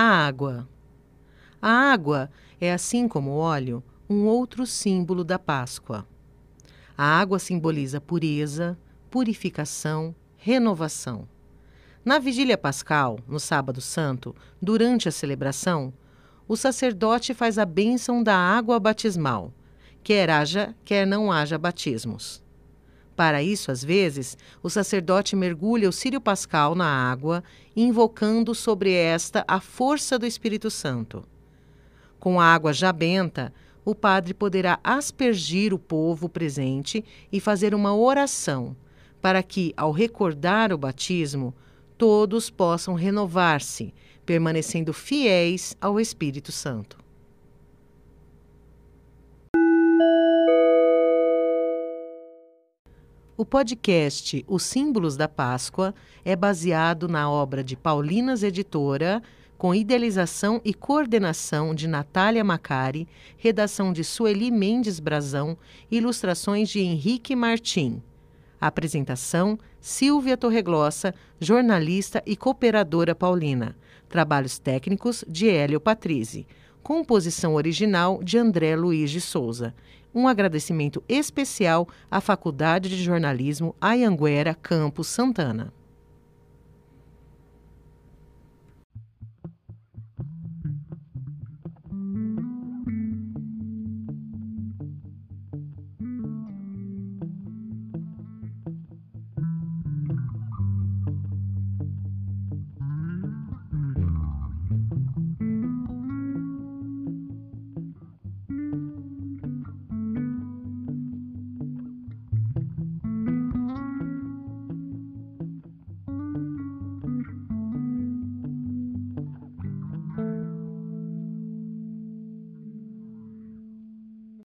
água. A água é, assim como o óleo, um outro símbolo da Páscoa. A água simboliza pureza, purificação, renovação. Na vigília pascal, no sábado santo, durante a celebração, o sacerdote faz a bênção da água batismal, quer haja, quer não haja batismos. Para isso, às vezes, o sacerdote mergulha o círio pascal na água, invocando sobre esta a força do Espírito Santo. Com a água já benta, o padre poderá aspergir o povo presente e fazer uma oração, para que, ao recordar o batismo, todos possam renovar-se, permanecendo fiéis ao Espírito Santo. O podcast Os Símbolos da Páscoa é baseado na obra de Paulinas Editora, com idealização e coordenação de Natália Macari, redação de Sueli Mendes Brazão, ilustrações de Henrique Martim. Apresentação: Silvia Torreglossa, jornalista e cooperadora paulina. Trabalhos técnicos de Hélio Patrizzi. Composição original de André Luiz de Souza um agradecimento especial à Faculdade de Jornalismo Ayanguera Campos Santana.